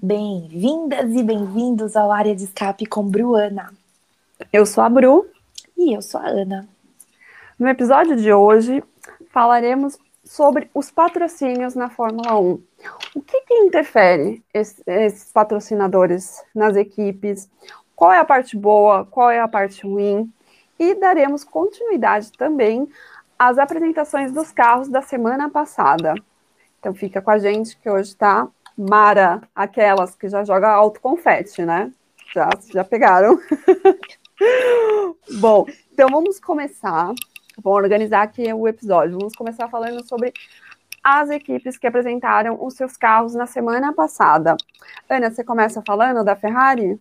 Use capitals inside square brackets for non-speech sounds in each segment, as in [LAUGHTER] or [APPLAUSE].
Bem-vindas e bem-vindos ao Área de Escape com Bruana. Eu sou a Bru. E eu sou a Ana. No episódio de hoje, falaremos sobre os patrocínios na Fórmula 1. O que, que interfere esses, esses patrocinadores nas equipes? Qual é a parte boa? Qual é a parte ruim? E daremos continuidade também às apresentações dos carros da semana passada. Então fica com a gente que hoje está Mara, aquelas que já joga alto confete, né? Já, já pegaram. [LAUGHS] Bom, então vamos começar. Vou organizar aqui o episódio. Vamos começar falando sobre as equipes que apresentaram os seus carros na semana passada. Ana, você começa falando da Ferrari?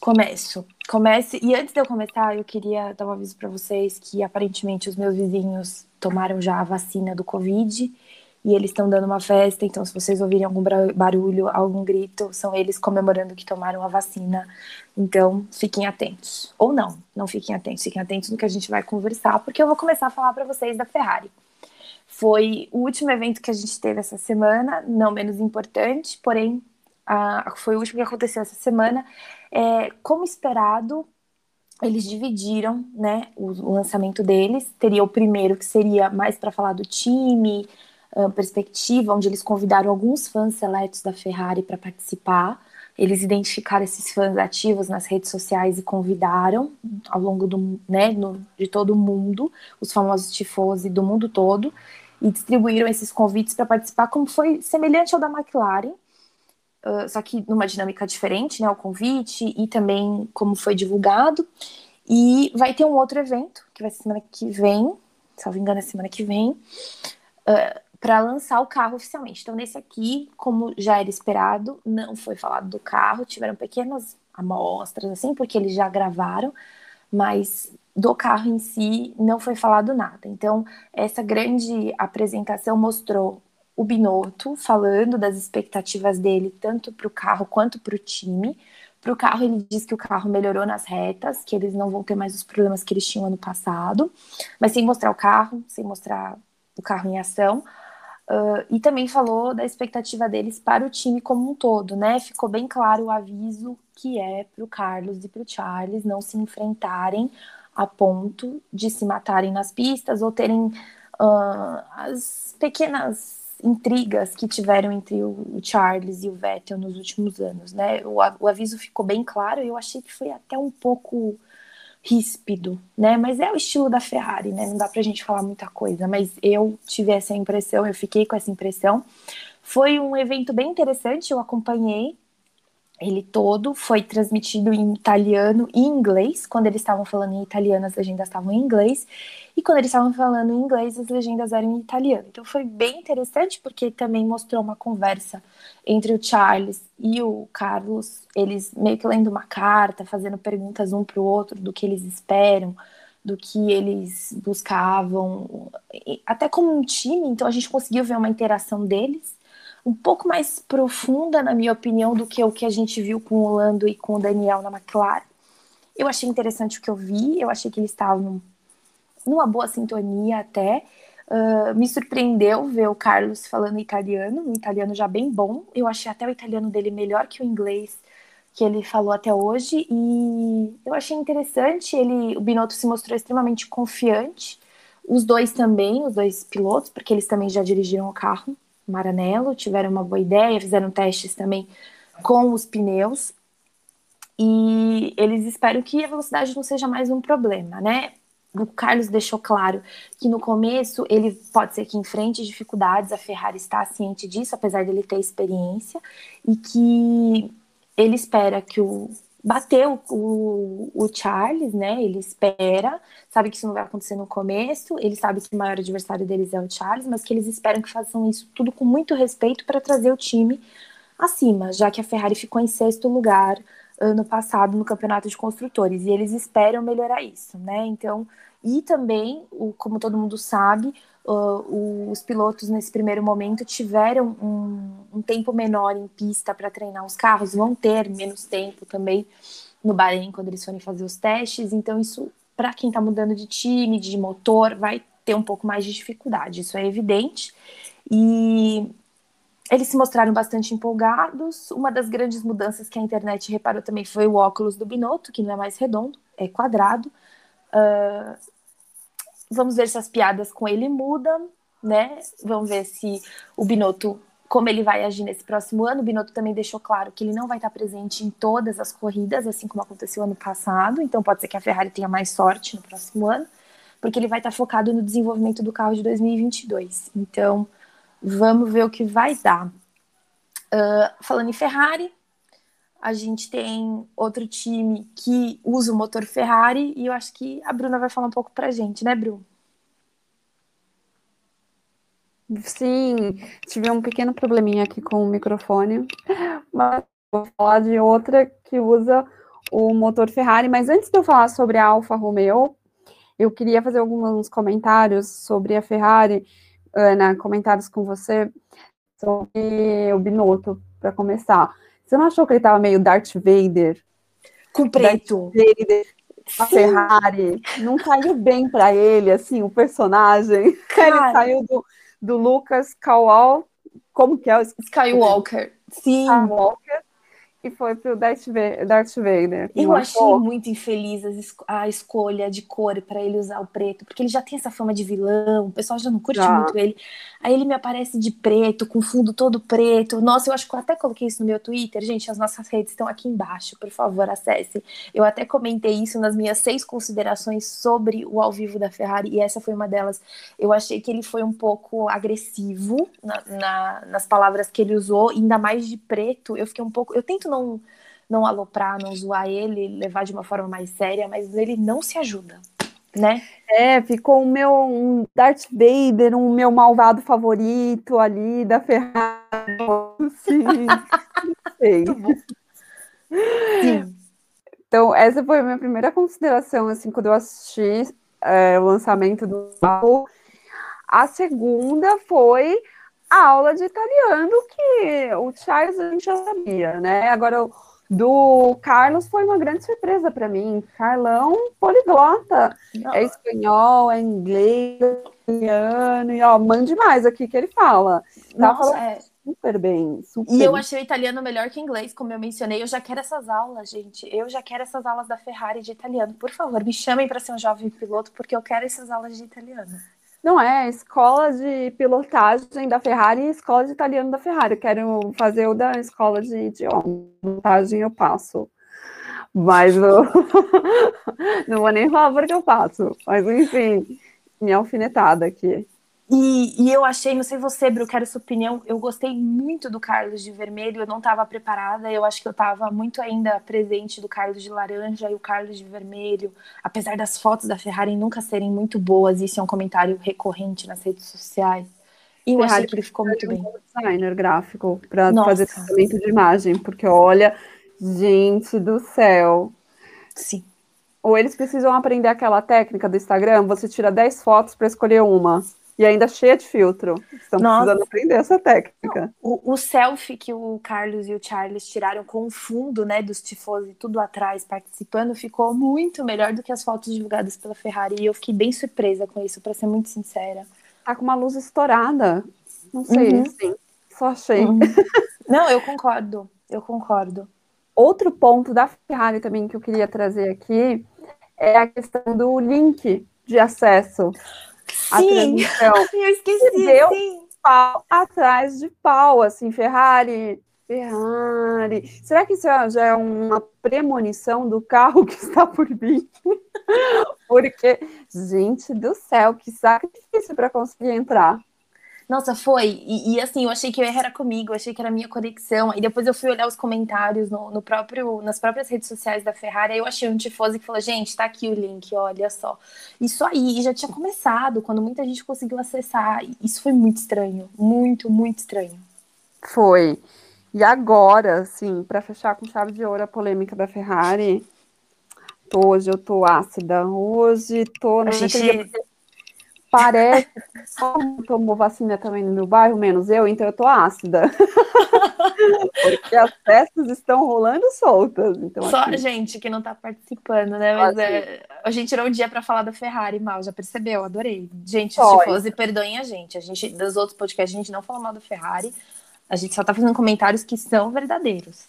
Começo. Comece. E antes de eu começar, eu queria dar um aviso para vocês que aparentemente os meus vizinhos tomaram já a vacina do Covid e eles estão dando uma festa, então se vocês ouvirem algum barulho, algum grito, são eles comemorando que tomaram a vacina. Então, fiquem atentos. Ou não, não fiquem atentos, fiquem atentos no que a gente vai conversar, porque eu vou começar a falar para vocês da Ferrari. Foi o último evento que a gente teve essa semana, não menos importante, porém, foi o último que aconteceu essa semana. É, como esperado, eles dividiram né, o, o lançamento deles. Teria o primeiro que seria mais para falar do time, perspectiva, onde eles convidaram alguns fãs seletos da Ferrari para participar. Eles identificaram esses fãs ativos nas redes sociais e convidaram ao longo do, né, no, de todo o mundo, os famosos tifosi do mundo todo, e distribuíram esses convites para participar, como foi semelhante ao da McLaren, uh, só que numa dinâmica diferente, né, o convite e também como foi divulgado. E vai ter um outro evento, que vai ser semana que vem, me engano, é semana que vem, uh, para lançar o carro oficialmente. Então, nesse aqui, como já era esperado, não foi falado do carro, tiveram pequenas amostras, assim, porque eles já gravaram, mas do carro em si não foi falado nada. Então, essa grande apresentação mostrou o Binotto falando das expectativas dele, tanto para o carro quanto para o time. Para o carro, ele diz que o carro melhorou nas retas, que eles não vão ter mais os problemas que eles tinham ano passado, mas sem mostrar o carro, sem mostrar o carro em ação. Uh, e também falou da expectativa deles para o time como um todo, né? Ficou bem claro o aviso que é para o Carlos e para o Charles não se enfrentarem a ponto de se matarem nas pistas ou terem uh, as pequenas intrigas que tiveram entre o Charles e o Vettel nos últimos anos, né? O, o aviso ficou bem claro e eu achei que foi até um pouco ríspido, né? Mas é o estilo da Ferrari, né? Não dá pra gente falar muita coisa, mas eu tive essa impressão, eu fiquei com essa impressão. Foi um evento bem interessante, eu acompanhei ele todo, foi transmitido em italiano e inglês. Quando eles estavam falando em italiano, as legendas estavam em inglês. E quando eles estavam falando em inglês, as legendas eram em italiano. Então foi bem interessante, porque também mostrou uma conversa entre o Charles e o Carlos, eles meio que lendo uma carta, fazendo perguntas um para o outro do que eles esperam, do que eles buscavam, até como um time. Então a gente conseguiu ver uma interação deles um pouco mais profunda, na minha opinião, do que o que a gente viu com o Lando e com o Daniel na McLaren. Eu achei interessante o que eu vi, eu achei que eles estavam numa boa sintonia até. Uh, me surpreendeu ver o Carlos falando italiano, um italiano já bem bom. Eu achei até o italiano dele melhor que o inglês que ele falou até hoje e eu achei interessante. Ele, o Binotto se mostrou extremamente confiante. Os dois também, os dois pilotos, porque eles também já dirigiram o carro Maranello, tiveram uma boa ideia, fizeram testes também com os pneus e eles esperam que a velocidade não seja mais um problema, né? O Carlos deixou claro que no começo ele pode ser que enfrente dificuldades, a Ferrari está ciente disso, apesar dele ter experiência, e que ele espera que o bateu o, o, Charles, né? Ele espera, sabe que isso não vai acontecer no começo, ele sabe que o maior adversário deles é o Charles, mas que eles esperam que façam isso tudo com muito respeito para trazer o time acima, já que a Ferrari ficou em sexto lugar ano passado no campeonato de construtores e eles esperam melhorar isso, né? Então, e também, como todo mundo sabe, uh, os pilotos nesse primeiro momento tiveram um, um tempo menor em pista para treinar os carros, vão ter menos tempo também no Bahrein quando eles forem fazer os testes, então isso para quem está mudando de time, de motor, vai ter um pouco mais de dificuldade, isso é evidente. E eles se mostraram bastante empolgados. Uma das grandes mudanças que a internet reparou também foi o óculos do Binotto, que não é mais redondo, é quadrado. Uh, vamos ver se as piadas com ele mudam, né? Vamos ver se o Binotto, como ele vai agir nesse próximo ano. O Binotto também deixou claro que ele não vai estar presente em todas as corridas, assim como aconteceu ano passado. Então pode ser que a Ferrari tenha mais sorte no próximo ano, porque ele vai estar focado no desenvolvimento do carro de 2022. Então Vamos ver o que vai dar. Uh, falando em Ferrari, a gente tem outro time que usa o motor Ferrari e eu acho que a Bruna vai falar um pouco pra gente, né, Bru? Sim, tive um pequeno probleminha aqui com o microfone, mas vou falar de outra que usa o motor Ferrari. Mas antes de eu falar sobre a Alfa Romeo, eu queria fazer alguns comentários sobre a Ferrari Ana, comentários com você sobre o Binotto, para começar. Você não achou que ele estava meio Darth Vader? Com preto. Darth Vader, a Ferrari. Não caiu bem para ele, assim, o personagem. [LAUGHS] Cara. Ele saiu do, do Lucas Kowal, como que é? Skywalker. Sim. Skywalker e foi pro Darth Vader. Eu achei achou? muito infeliz a escolha de cor para ele usar o preto, porque ele já tem essa fama de vilão, o pessoal já não curte já. muito ele. Aí ele me aparece de preto, com fundo todo preto. Nossa, eu acho que eu até coloquei isso no meu Twitter. Gente, as nossas redes estão aqui embaixo, por favor, acessem. Eu até comentei isso nas minhas seis considerações sobre o ao vivo da Ferrari, e essa foi uma delas. Eu achei que ele foi um pouco agressivo na, na, nas palavras que ele usou, ainda mais de preto. Eu fiquei um pouco. Eu tento não, não aloprar, não zoar ele, levar de uma forma mais séria, mas ele não se ajuda, né? É, ficou o meu um Darth Vader, um meu malvado favorito ali da Ferrari. [LAUGHS] Sim. Sim. Então, essa foi a minha primeira consideração, assim, quando eu assisti é, o lançamento do carro. A segunda foi a aula de italiano que o Charles a gente já sabia, né? Agora, do Carlos foi uma grande surpresa para mim. Carlão, poliglota. Não. É espanhol, é inglês, é italiano, e ó, mande mais aqui que ele fala. Tá Nossa, é... super bem. Super. E eu achei o italiano melhor que inglês, como eu mencionei. Eu já quero essas aulas, gente. Eu já quero essas aulas da Ferrari de italiano. Por favor, me chamem para ser um jovem piloto, porque eu quero essas aulas de italiano. Não é, escola de pilotagem da Ferrari e escola de italiano da Ferrari. Eu quero fazer o da escola de idioma. Pilotagem eu passo. Mas eu... [LAUGHS] não vou nem falar porque eu passo. Mas enfim, minha alfinetada aqui. E, e, eu achei, não sei você, Bru, quero sua opinião. Eu gostei muito do Carlos de vermelho, eu não estava preparada. Eu acho que eu estava muito ainda presente do Carlos de laranja e o Carlos de vermelho. Apesar das fotos da Ferrari nunca serem muito boas, isso é um comentário recorrente nas redes sociais. E eu Ferrari achei que ele ficou muito bem. Um designer gráfico para fazer tratamento de imagem, porque olha, gente do céu. Sim. Ou eles precisam aprender aquela técnica do Instagram, você tira 10 fotos para escolher uma. E ainda cheia de filtro. Estão Nossa. precisando aprender essa técnica. O, o, selfie que o Carlos e o Charles tiraram com o fundo, né, dos tifosi tudo atrás participando, ficou muito melhor do que as fotos divulgadas pela Ferrari. E eu fiquei bem surpresa com isso, para ser muito sincera. Tá com uma luz estourada. Não sei, uhum. assim. Só achei. Uhum. [LAUGHS] Não, eu concordo. Eu concordo. Outro ponto da Ferrari também que eu queria trazer aqui é a questão do link de acesso sim. [LAUGHS] Eu esqueci, deu sim. pau atrás de pau, assim, Ferrari, Ferrari. Será que isso já é uma premonição do carro que está por vir? [LAUGHS] Porque, gente do céu, que sacrifício para conseguir entrar. Nossa, foi. E, e, assim, eu achei que o erro era comigo, eu achei que era a minha conexão. E depois eu fui olhar os comentários no, no próprio, nas próprias redes sociais da Ferrari. Aí eu achei um tifoso que falou: gente, tá aqui o link, olha só. Isso aí já tinha começado, quando muita gente conseguiu acessar. Isso foi muito estranho. Muito, muito estranho. Foi. E agora, assim, para fechar com chave de ouro a polêmica da Ferrari, tô, hoje eu tô ácida. Hoje tô. A gente parece que tomou vacina também no meu bairro, menos eu, então eu tô ácida. Porque as festas estão rolando soltas. Então, Só a gente que não tá participando, né? Mas é, a gente tirou um dia para falar da Ferrari mal, já percebeu? Adorei. Gente, se fosse, perdoem a gente. A gente, dos outros podcasts, a gente não falou mal da Ferrari. A gente só está fazendo comentários que são verdadeiros.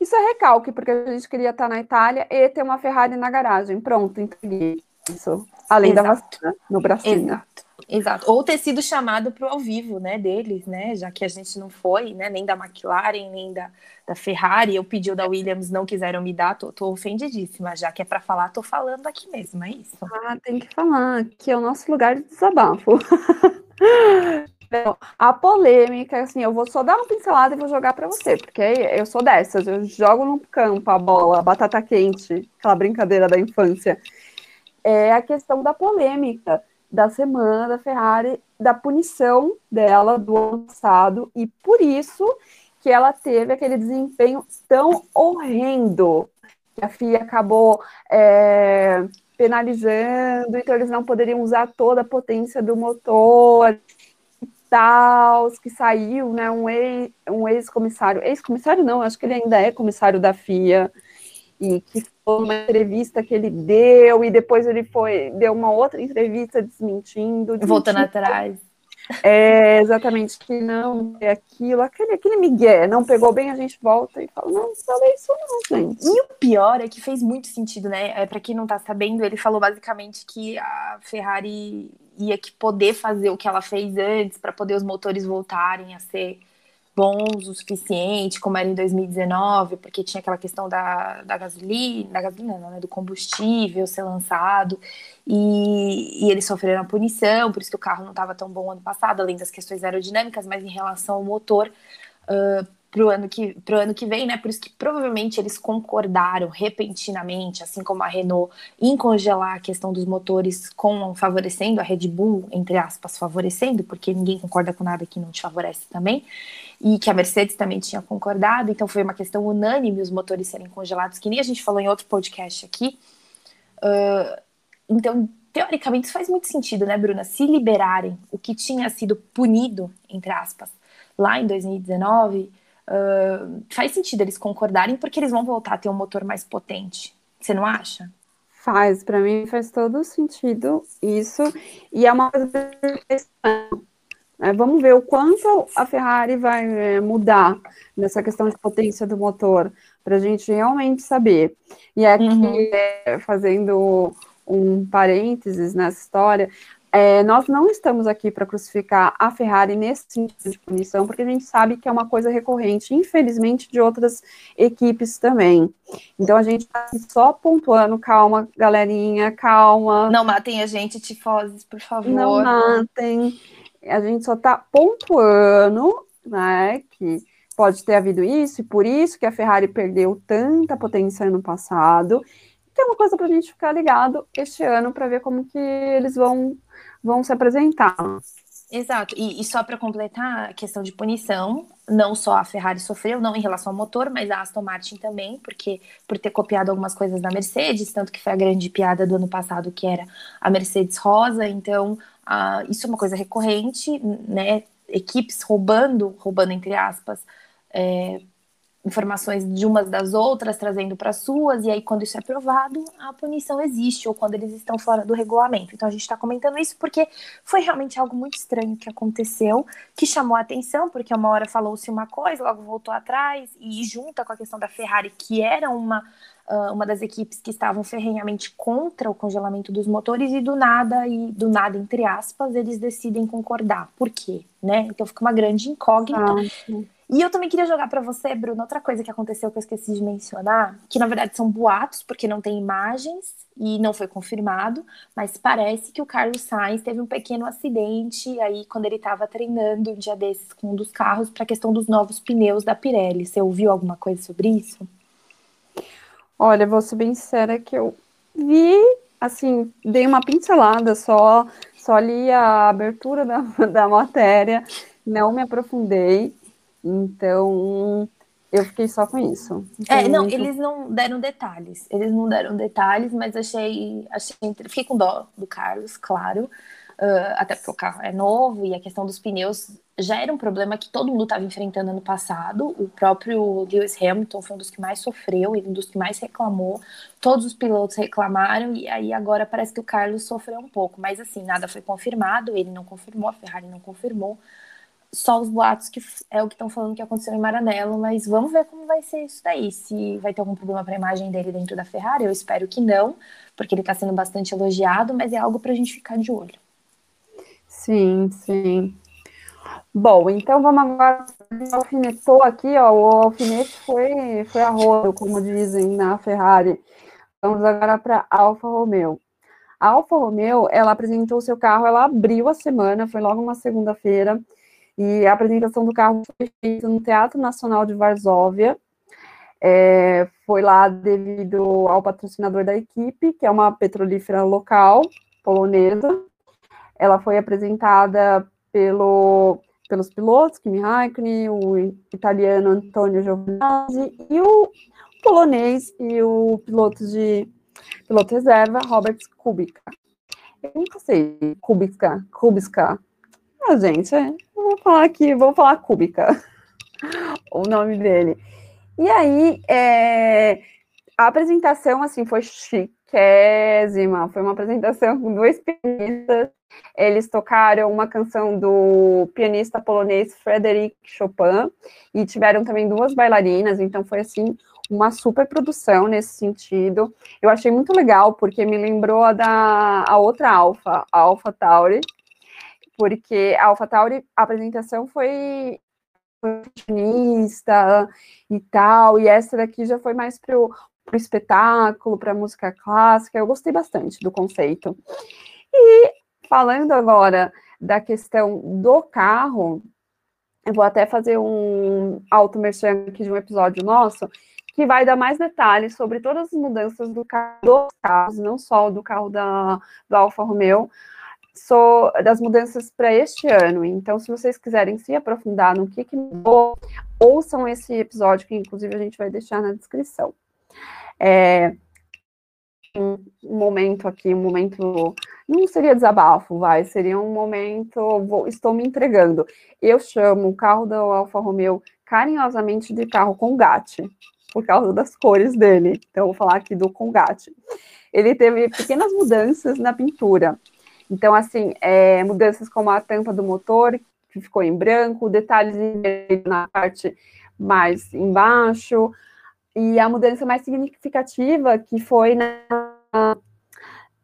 Isso é recalque, porque a gente queria estar na Itália e ter uma Ferrari na garagem. Pronto, entreguei isso. Além Exato. da vacina no bracinho. Exato. Exato. Ou ter sido chamado para o ao vivo, né, deles, né, já que a gente não foi, né, nem da McLaren, nem da, da Ferrari, eu pedi o da Williams, não quiseram me dar, tô, tô ofendidíssima, já que é para falar, tô falando aqui mesmo, é isso. Ah, tem que falar, que é o nosso lugar de desabafo. [LAUGHS] a polêmica, assim, eu vou só dar uma pincelada e vou jogar para você, porque eu sou dessas, eu jogo no campo a bola, a batata quente, aquela brincadeira da infância. É a questão da polêmica da semana da Ferrari, da punição dela do ano passado, e por isso que ela teve aquele desempenho tão horrendo, que a FIA acabou é, penalizando, então eles não poderiam usar toda a potência do motor tal, que saiu, né, um ex-comissário, um ex ex-comissário não, acho que ele ainda é comissário da FIA, e que uma entrevista que ele deu e depois ele foi deu uma outra entrevista desmentindo, desmentindo voltando atrás. É, exatamente, que não é aquilo, aquele, aquele migué, não pegou bem, a gente volta e fala, não, falei isso não, gente. E o pior é que fez muito sentido, né? É, para quem não tá sabendo, ele falou basicamente que a Ferrari ia que poder fazer o que ela fez antes para poder os motores voltarem a ser bons o suficiente, como era em 2019, porque tinha aquela questão da, da gasolina, da gasolina, não, né, do combustível ser lançado, e, e eles sofreram a punição, por isso que o carro não estava tão bom ano passado, além das questões aerodinâmicas, mas em relação ao motor, uh, para o ano, que, ano que vem, né? Por isso que provavelmente eles concordaram repentinamente, assim como a Renault, em congelar a questão dos motores com favorecendo a Red Bull, entre aspas, favorecendo, porque ninguém concorda com nada que não te favorece também, e que a Mercedes também tinha concordado, então foi uma questão unânime os motores serem congelados, que nem a gente falou em outro podcast aqui. Uh, então, teoricamente, isso faz muito sentido, né, Bruna? Se liberarem o que tinha sido punido, entre aspas, lá em 2019 uh, faz sentido eles concordarem, porque eles vão voltar a ter um motor mais potente. Você não acha? Faz, para mim faz todo sentido isso. E é uma coisa é, vamos ver o quanto a Ferrari vai é, mudar nessa questão de potência do motor, para a gente realmente saber. E aqui, uhum. é, fazendo um parênteses nessa história, é, nós não estamos aqui para crucificar a Ferrari nesse sentido de punição, porque a gente sabe que é uma coisa recorrente, infelizmente, de outras equipes também. Então a gente está só pontuando, calma, galerinha, calma. Não matem a gente, tifoses, por favor. Não matem. A gente só está pontuando, né, que pode ter havido isso, e por isso que a Ferrari perdeu tanta potência ano passado, que é uma coisa para a gente ficar ligado este ano para ver como que eles vão vão se apresentar. Exato, e, e só para completar a questão de punição, não só a Ferrari sofreu, não em relação ao motor, mas a Aston Martin também, porque por ter copiado algumas coisas da Mercedes, tanto que foi a grande piada do ano passado, que era a Mercedes rosa, então uh, isso é uma coisa recorrente, né? Equipes roubando, roubando entre aspas, é, informações de umas das outras, trazendo para suas, e aí quando isso é provado, a punição existe, ou quando eles estão fora do regulamento. Então a gente está comentando isso porque foi realmente algo muito estranho que aconteceu, que chamou a atenção, porque uma hora falou-se uma coisa, logo voltou atrás, e junta com a questão da Ferrari, que era uma, uh, uma das equipes que estavam ferrenhamente contra o congelamento dos motores, e do nada, e do nada, entre aspas, eles decidem concordar. Por quê? Né? Então fica uma grande incógnita. Ah, e eu também queria jogar para você, Bruno, outra coisa que aconteceu que eu esqueci de mencionar, que na verdade são boatos, porque não tem imagens e não foi confirmado, mas parece que o Carlos Sainz teve um pequeno acidente aí quando ele estava treinando um dia desses com um dos carros para a questão dos novos pneus da Pirelli. Você ouviu alguma coisa sobre isso? Olha, vou ser bem sincera que eu vi, assim, dei uma pincelada só, só li a abertura da, [LAUGHS] da matéria, não me aprofundei. Então, eu fiquei só com isso. é, não, muito... eles não deram detalhes. Eles não deram detalhes, mas achei. achei fiquei com dó do Carlos, claro. Uh, até porque o carro é novo e a questão dos pneus já era um problema que todo mundo estava enfrentando ano passado. O próprio Lewis Hamilton foi um dos que mais sofreu, ele um dos que mais reclamou. Todos os pilotos reclamaram e aí agora parece que o Carlos sofreu um pouco. Mas assim, nada foi confirmado, ele não confirmou, a Ferrari não confirmou. só os boatos que é o que estão falando que aconteceu em Maranello, mas vamos ver como vai ser isso daí. Se vai ter algum problema para a imagem dele dentro da Ferrari, eu espero que não, porque ele está sendo bastante elogiado, mas é algo para a gente ficar de olho. Sim, sim. Bom, então vamos agora. Alfinetou aqui, ó. O alfinete foi, foi a rodo, como dizem na Ferrari. Vamos agora para Alfa Romeo. A Alfa Romeo, ela apresentou seu carro, ela abriu a semana, foi logo uma segunda-feira, e a apresentação do carro foi feita no Teatro Nacional de Varsóvia. É, foi lá devido ao patrocinador da equipe, que é uma petrolífera local, polonesa. Ela foi apresentada pelo, pelos pilotos, Kimi Raikkonen, o italiano Antonio Giovinazzi e o polonês e o piloto de piloto reserva, Robert Kubica. Eu nunca sei, Kubica, Kubica. Ah, gente, vou falar aqui, vou falar Kubica, [LAUGHS] o nome dele. E aí, é, a apresentação, assim, foi chiquésima, foi uma apresentação com dois pianistas, eles tocaram uma canção do pianista polonês Frédéric Chopin, e tiveram também duas bailarinas, então foi, assim, uma super produção nesse sentido. Eu achei muito legal, porque me lembrou a da a outra Alpha, a Alpha Tauri, porque a Alpha Tauri, a apresentação foi fashionista e tal, e essa daqui já foi mais para o espetáculo, para música clássica. Eu gostei bastante do conceito. E falando agora da questão do carro, eu vou até fazer um auto aqui de um episódio nosso, que vai dar mais detalhes sobre todas as mudanças do carro, dos carros, não só do carro da, do Alfa Romeo, so, das mudanças para este ano. Então, se vocês quiserem se aprofundar no que, que mudou, ouçam esse episódio, que inclusive a gente vai deixar na descrição. É, um momento aqui, um momento. Não seria desabafo, vai, seria um momento. Vou, estou me entregando. Eu chamo o carro do Alfa Romeo carinhosamente de carro com gato por causa das cores dele. Então, vou falar aqui do Congate. Ele teve pequenas mudanças na pintura. Então, assim, é, mudanças como a tampa do motor, que ficou em branco, detalhes na parte mais embaixo, e a mudança mais significativa que foi na,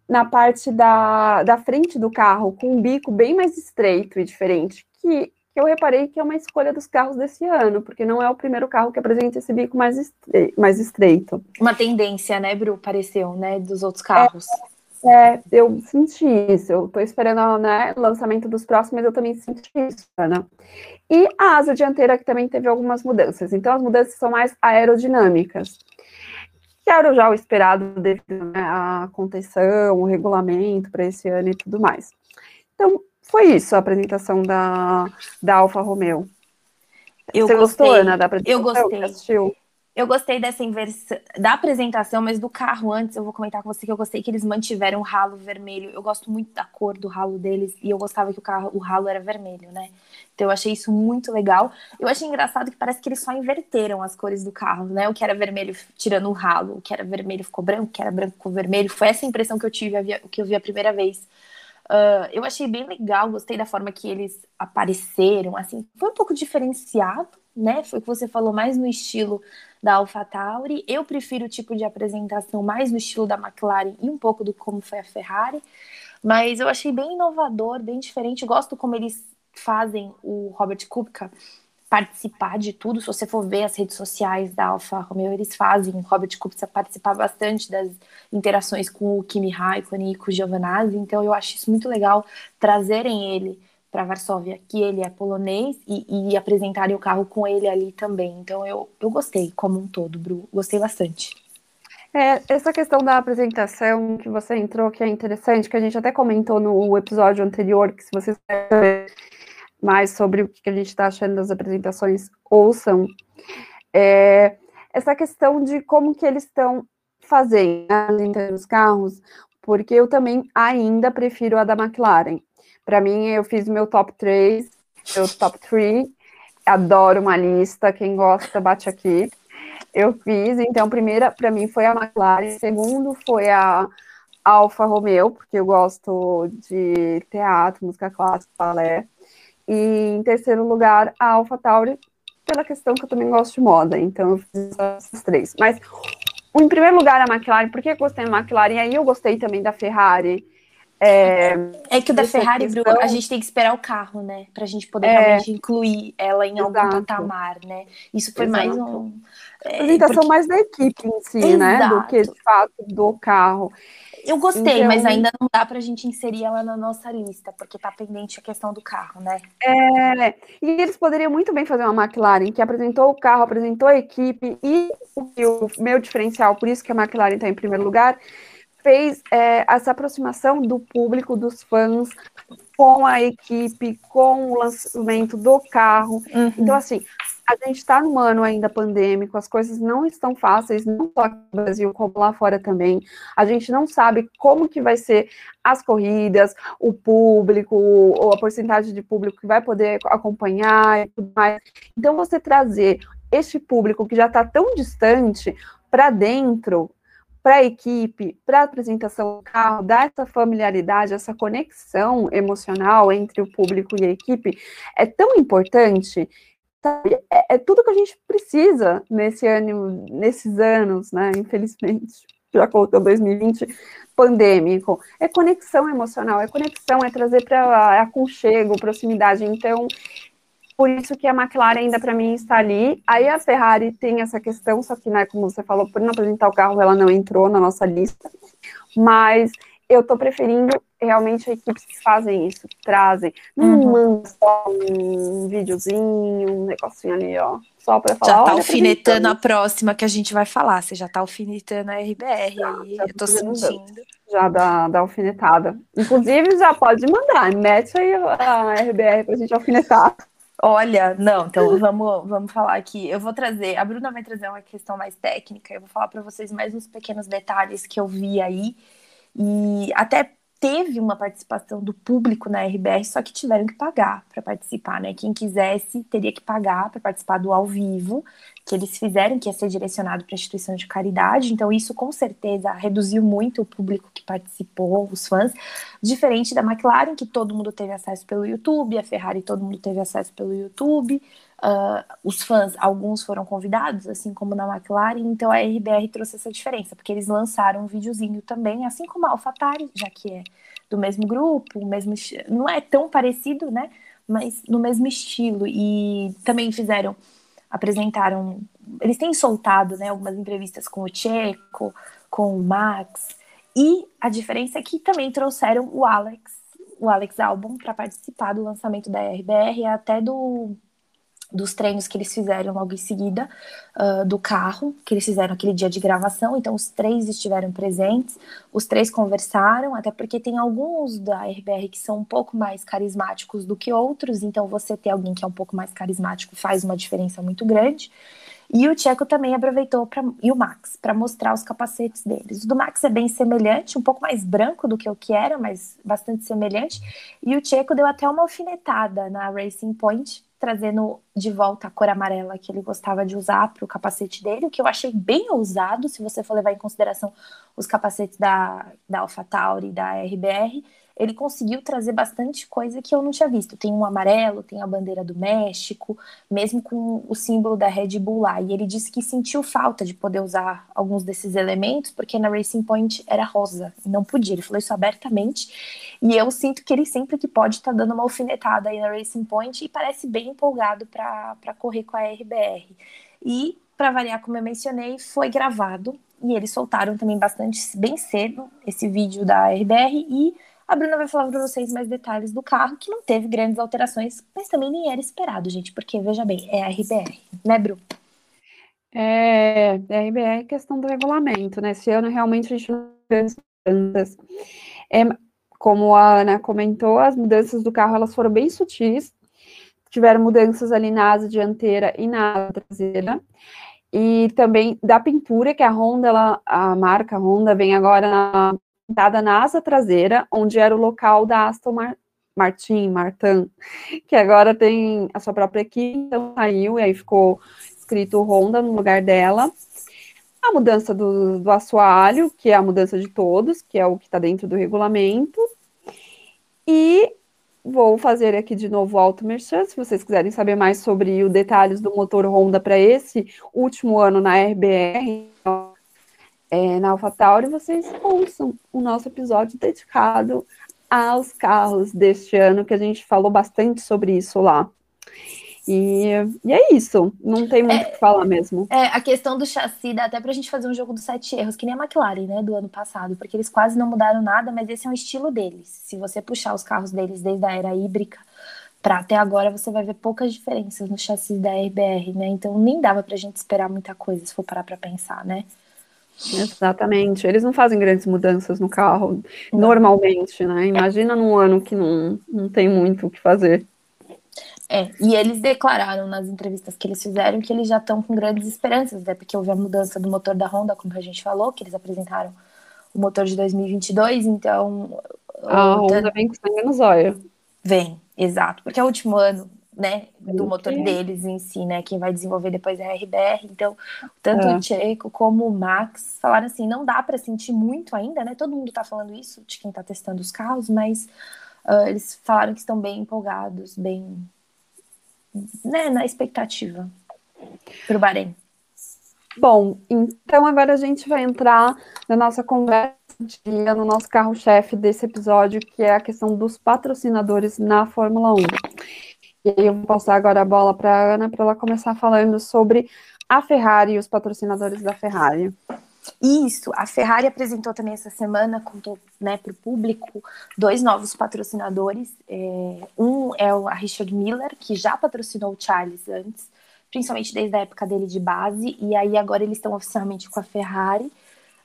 na parte da, da frente do carro, com um bico bem mais estreito e diferente, que que eu reparei que é uma escolha dos carros desse ano, porque não é o primeiro carro que apresenta esse bico mais, estre mais estreito. Uma tendência, né, Bru, pareceu, né, dos outros carros. É, é eu senti isso, eu tô esperando né, o lançamento dos próximos, mas eu também senti isso, Ana. E a asa dianteira que também teve algumas mudanças, então as mudanças são mais aerodinâmicas. Que era já o esperado devido né, à contenção, o regulamento para esse ano e tudo mais. Então, foi isso a apresentação da, da Alfa Romeo. Eu Você gostei. gostou, Ana, da apresentação? Eu gostei. Assistiu? Eu gostei dessa inversão da apresentação, mas do carro antes eu vou comentar com você que eu gostei que eles mantiveram o ralo vermelho. Eu gosto muito da cor do ralo deles e eu gostava que o carro, o ralo era vermelho, né? Então eu achei isso muito legal. Eu achei engraçado que parece que eles só inverteram as cores do carro, né? O que era vermelho tirando o ralo, o que era vermelho ficou branco, o que era branco ficou vermelho. Foi essa impressão que eu tive, que eu vi a primeira vez. Uh, eu achei bem legal, gostei da forma que eles apareceram, assim, foi um pouco diferenciado, né? Foi o que você falou mais no estilo da AlphaTauri. Eu prefiro o tipo de apresentação mais no estilo da McLaren e um pouco do como foi a Ferrari, mas eu achei bem inovador, bem diferente. gosto como eles fazem o Robert Kubica participar de tudo. Se você for ver as redes sociais da Alfa Romeo, eles fazem. O Robert Kubica participar bastante das interações com o Kimi Raikkonen e com o Giovinazzi. Então, eu acho isso muito legal trazerem ele para Varsóvia, que ele é polonês, e, e, apresentarem o carro com ele ali também. Então, eu, eu gostei como um todo, Bru. Gostei bastante. É, essa questão da apresentação que você entrou, que é interessante, que a gente até comentou no episódio anterior, que se vocês quiserem mais sobre o que a gente está achando das apresentações, ouçam. É, essa questão de como que eles estão fazendo né, os carros, porque eu também ainda prefiro a da McLaren. Para mim, eu fiz meu top 3, meu top 3, adoro uma lista, quem gosta, bate aqui. Eu fiz, então, primeira para mim foi a McLaren, segundo foi a Alfa Romeo, porque eu gosto de teatro, música clássica, balé. E em terceiro lugar, a AlphaTauri, pela questão que eu também gosto de moda. Então eu fiz essas três. Mas em primeiro lugar, a McLaren, por que eu gostei da McLaren? E aí eu gostei também da Ferrari. É, é que o da Ferrari, questão... Bruno, a gente tem que esperar o carro, né? Pra gente poder é, realmente incluir ela em exato. algum patamar, né? Isso foi exato. mais um. É, apresentação porque... mais da equipe em si, exato. né? Do que de fato do carro. Eu gostei, então, mas ainda não dá pra gente inserir ela na nossa lista, porque tá pendente a questão do carro, né? É, e eles poderiam muito bem fazer uma McLaren que apresentou o carro, apresentou a equipe, e o, o meu diferencial, por isso que a McLaren tá em primeiro lugar, fez é, essa aproximação do público, dos fãs, com a equipe, com o lançamento do carro. Uhum. Então, assim, a gente está num ano ainda pandêmico, as coisas não estão fáceis, não só aqui no Brasil, como lá fora também. A gente não sabe como que vai ser as corridas, o público, ou a porcentagem de público que vai poder acompanhar e tudo mais. Então, você trazer este público que já está tão distante para dentro para a equipe, para a apresentação do carro, dar essa familiaridade, essa conexão emocional entre o público e a equipe é tão importante. Sabe? É, é tudo que a gente precisa nesse ano, nesses anos, né? Infelizmente, [LAUGHS] já colocou 2020 pandêmico. É conexão emocional, é conexão, é trazer para aconchego, proximidade. Então, por isso que a McLaren ainda para mim está ali. Aí a Ferrari tem essa questão, só que, né, como você falou, por não apresentar o carro, ela não entrou na nossa lista. Mas eu estou preferindo realmente equipes que fazem isso, que trazem. Não uhum. manda só um videozinho, um negocinho ali, ó. Só para falar. Já tá alfinetando a próxima que a gente vai falar. Você já tá alfinetando a RBR já, aí, já eu tô sentindo. Já da, da alfinetada. Inclusive, já pode mandar, mete aí a RBR pra gente alfinetar. Olha, não, então vamos, vamos falar aqui. Eu vou trazer, a Bruna vai trazer uma questão mais técnica, eu vou falar para vocês mais uns pequenos detalhes que eu vi aí. E até teve uma participação do público na RBR, só que tiveram que pagar para participar, né? Quem quisesse teria que pagar para participar do ao vivo, que eles fizeram, que ia ser direcionado para instituição de caridade. Então, isso com certeza reduziu muito o público que participou, os fãs. Diferente da McLaren, que todo mundo teve acesso pelo YouTube, a Ferrari, todo mundo teve acesso pelo YouTube. Uh, os fãs, alguns foram convidados, assim como na McLaren, então a RBR trouxe essa diferença, porque eles lançaram um videozinho também, assim como a AlphaTauri, já que é do mesmo grupo, mesmo não é tão parecido, né? Mas no mesmo estilo. E também fizeram apresentaram. Eles têm soltado né, algumas entrevistas com o Checo, com o Max, e a diferença é que também trouxeram o Alex, o Alex Albon, para participar do lançamento da RBR até do dos treinos que eles fizeram logo em seguida uh, do carro, que eles fizeram aquele dia de gravação, então os três estiveram presentes, os três conversaram, até porque tem alguns da RBR que são um pouco mais carismáticos do que outros, então você ter alguém que é um pouco mais carismático faz uma diferença muito grande. E o Tcheco também aproveitou para e o Max para mostrar os capacetes deles. O do Max é bem semelhante, um pouco mais branco do que o que era, mas bastante semelhante. E o Tcheco deu até uma alfinetada na Racing Point trazendo de volta a cor amarela que ele gostava de usar para o capacete dele, o que eu achei bem ousado, se você for levar em consideração os capacetes da, da AlphaTauri e da RBR ele conseguiu trazer bastante coisa que eu não tinha visto. Tem um amarelo, tem a bandeira do México, mesmo com o símbolo da Red Bull lá. E ele disse que sentiu falta de poder usar alguns desses elementos, porque na Racing Point era rosa, e não podia. Ele falou isso abertamente. E eu sinto que ele sempre que pode está dando uma alfinetada aí na Racing Point e parece bem empolgado para correr com a RBR. E, para variar, como eu mencionei, foi gravado. E eles soltaram também bastante, bem cedo, esse vídeo da RBR e a Bruna vai falar para vocês mais detalhes do carro, que não teve grandes alterações, mas também nem era esperado, gente, porque veja bem, é a RBR, né, Bru? É, a RBR é questão do regulamento, né? Esse ano realmente a gente não grandes mudanças. É, como a Ana comentou, as mudanças do carro elas foram bem sutis. Tiveram mudanças ali na asa dianteira e na asa traseira. E também da pintura, que a Honda, ela, a marca Honda, vem agora na pintada na asa traseira, onde era o local da Aston Mar Martin, Martin, [LAUGHS] que agora tem a sua própria equipe, então saiu e aí ficou escrito Honda no lugar dela. A mudança do, do assoalho, que é a mudança de todos, que é o que está dentro do regulamento. E vou fazer aqui de novo o Auto Merchan, se vocês quiserem saber mais sobre os detalhes do motor Honda para esse último ano na RBR, é, na AlphaTauri, vocês ouçam o nosso episódio dedicado aos carros deste ano, que a gente falou bastante sobre isso lá. E, e é isso, não tem muito o é, que falar mesmo. É, a questão do chassi dá até pra gente fazer um jogo dos sete erros, que nem a McLaren, né, do ano passado, porque eles quase não mudaram nada, mas esse é um estilo deles. Se você puxar os carros deles desde a era híbrida para até agora, você vai ver poucas diferenças no chassi da RBR, né? Então nem dava pra gente esperar muita coisa, se for parar pra pensar, né? Exatamente. Eles não fazem grandes mudanças no carro não. normalmente, né? Imagina num ano que não, não tem muito o que fazer. É, e eles declararam nas entrevistas que eles fizeram que eles já estão com grandes esperanças, né? Porque houve a mudança do motor da Honda, como a gente falou, que eles apresentaram o motor de 2022, então. A Honda vem com sangue no zóio. Vem, exato. Porque é o último ano né, do motor deles em si, né, quem vai desenvolver depois é a RBR, então, tanto é. o Checo como o Max falaram assim, não dá para sentir muito ainda, né, todo mundo tá falando isso, de quem tá testando os carros, mas uh, eles falaram que estão bem empolgados, bem, né, na expectativa pro Bahrein. Bom, então agora a gente vai entrar na nossa conversa dia, no nosso carro-chefe desse episódio, que é a questão dos patrocinadores na Fórmula 1. E aí eu vou passar agora a bola para a Ana para ela começar falando sobre a Ferrari e os patrocinadores da Ferrari. Isso, a Ferrari apresentou também essa semana, contou né, para o público, dois novos patrocinadores. É, um é a Richard Miller, que já patrocinou o Charles antes, principalmente desde a época dele de base, e aí agora eles estão oficialmente com a Ferrari.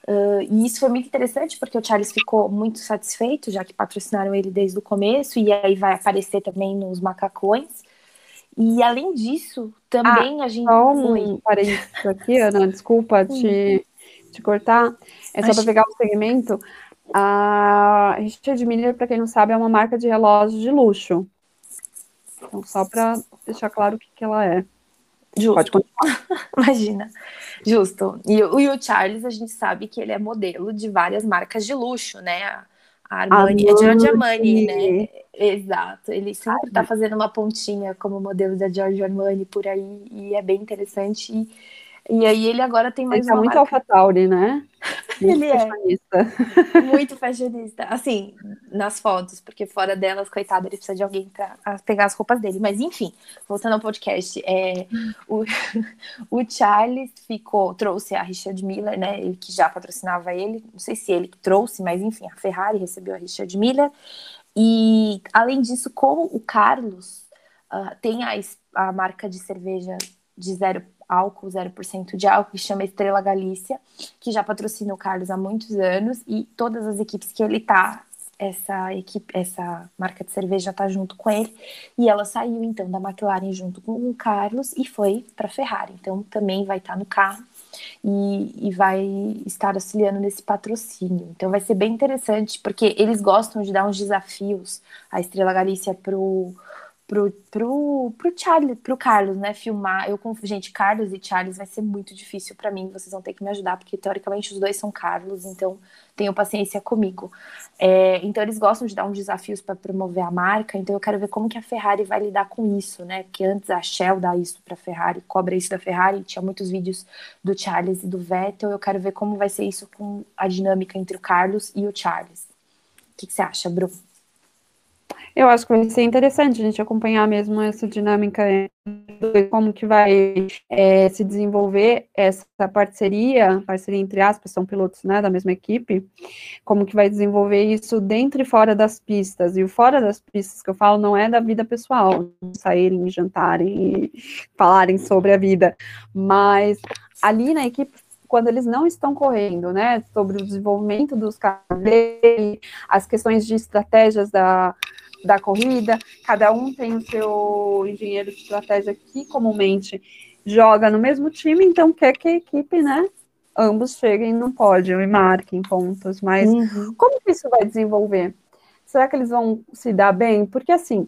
Uh, e isso foi muito interessante porque o Charles ficou muito satisfeito, já que patrocinaram ele desde o começo, e aí vai aparecer também nos macacões. E além disso, também ah, a gente. Só um parênteses aqui, Ana, desculpa [LAUGHS] te, te cortar. É só para pegar o segmento. A Richard Miller, para quem não sabe, é uma marca de relógio de luxo. Então, só para deixar claro o que, que ela é. Justo. Pode continuar. [LAUGHS] Imagina. Justo. E, e, o Charles, a gente sabe que ele é modelo de várias marcas de luxo, né? A Armani, é Giorgio Armani, né? Exato. Ele sempre está fazendo uma pontinha como modelo da Giorgio Armani por aí, e é bem interessante. E e aí ele agora tem mais ele tá uma muito marca. AlphaTauri, né? [LAUGHS] Muito ele fashionista. é. Muito fashionista. Assim, nas fotos, porque fora delas, coitado, ele precisa de alguém para pegar as roupas dele. Mas enfim, voltando ao podcast, é, o, [LAUGHS] o Charles ficou, trouxe a Richard Miller, né? Ele que já patrocinava ele. Não sei se ele que trouxe, mas enfim, a Ferrari recebeu a Richard Miller. E além disso, com o Carlos, uh, tem a, a marca de cerveja de zero álcool, 0% de álcool, que chama Estrela Galícia, que já patrocina o Carlos há muitos anos e todas as equipes que ele tá, essa equipe, essa marca de cerveja tá junto com ele. E ela saiu então da McLaren junto com o Carlos e foi para Ferrari. Então também vai estar tá no carro e, e, vai estar auxiliando nesse patrocínio. Então vai ser bem interessante, porque eles gostam de dar uns desafios a Estrela Galícia pro pro, pro, pro Charles, pro Carlos, né, filmar. Eu gente, Carlos e Charles vai ser muito difícil para mim, vocês vão ter que me ajudar, porque teoricamente os dois são Carlos, então tenham paciência comigo. É, então eles gostam de dar uns desafios para promover a marca, então eu quero ver como que a Ferrari vai lidar com isso, né? Porque antes a Shell dá isso para Ferrari, cobra isso da Ferrari, tinha muitos vídeos do Charles e do Vettel, eu quero ver como vai ser isso com a dinâmica entre o Carlos e o Charles. O que, que você acha, Bruno? Eu acho que vai ser interessante a gente acompanhar mesmo essa dinâmica, como que vai é, se desenvolver essa parceria, parceria entre aspas, são pilotos né, da mesma equipe, como que vai desenvolver isso dentro e fora das pistas. E o fora das pistas que eu falo não é da vida pessoal, saírem, jantarem e falarem sobre a vida, mas ali na equipe quando eles não estão correndo, né, sobre o desenvolvimento dos carros, as questões de estratégias da, da corrida, cada um tem o seu engenheiro de estratégia que comumente joga no mesmo time, então quer que a equipe, né, ambos cheguem no pódio e marquem pontos, mas uhum. como que isso vai desenvolver? Será que eles vão se dar bem? Porque assim,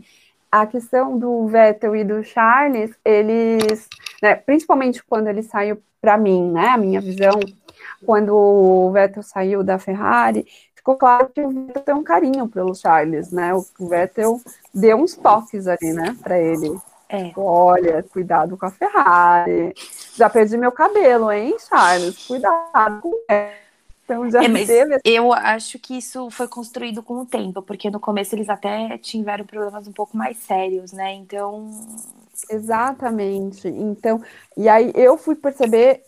a questão do Vettel e do Charles, eles, né, principalmente quando ele saiu para mim, né, a minha visão, quando o Vettel saiu da Ferrari, ficou claro que o Vettel tem um carinho pelo Charles, né? O Vettel deu uns toques ali, né, para ele. É. Olha, cuidado com a Ferrari. Já perdi meu cabelo, hein, Charles? Cuidado com então já é, mas teve... Eu acho que isso foi construído com o tempo, porque no começo eles até tiveram problemas um pouco mais sérios, né? Então. Exatamente. Então, e aí eu fui perceber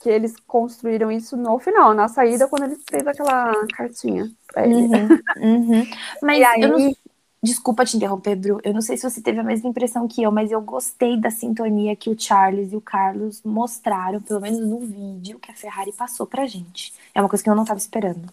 que eles construíram isso no final, na saída, quando ele fez aquela cartinha pra ele. Uhum, uhum. [LAUGHS] Mas aí... eu não, Desculpa te interromper, Bru. Eu não sei se você teve a mesma impressão que eu, mas eu gostei da sintonia que o Charles e o Carlos mostraram, pelo menos no vídeo que a Ferrari passou pra gente. É uma coisa que eu não estava esperando.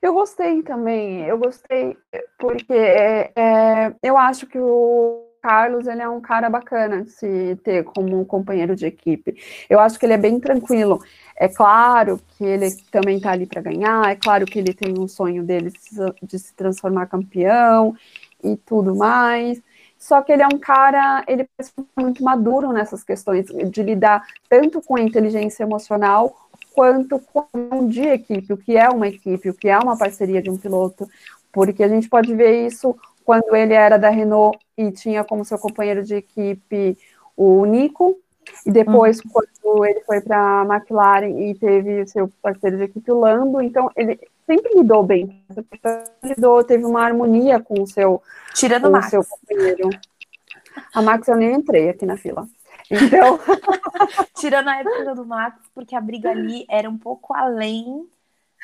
Eu gostei também. Eu gostei porque é, é, eu acho que o Carlos ele é um cara bacana de se ter como companheiro de equipe. Eu acho que ele é bem tranquilo. É claro que ele também está ali para ganhar, é claro que ele tem um sonho dele de se transformar campeão e tudo mais. Só que ele é um cara, ele é muito maduro nessas questões de lidar tanto com a inteligência emocional quanto com de equipe, o que é uma equipe, o que é uma parceria de um piloto, porque a gente pode ver isso quando ele era da Renault e tinha como seu companheiro de equipe o Nico, e depois, uhum. quando ele foi para a McLaren e teve seu parceiro de equipe, o Lando, então ele sempre lidou bem. Lidou, teve uma harmonia com o seu, Tirando com o Max. seu companheiro. A Max eu nem entrei aqui na fila. Então. [LAUGHS] Tirando a época do Max, porque a briga ali era um pouco além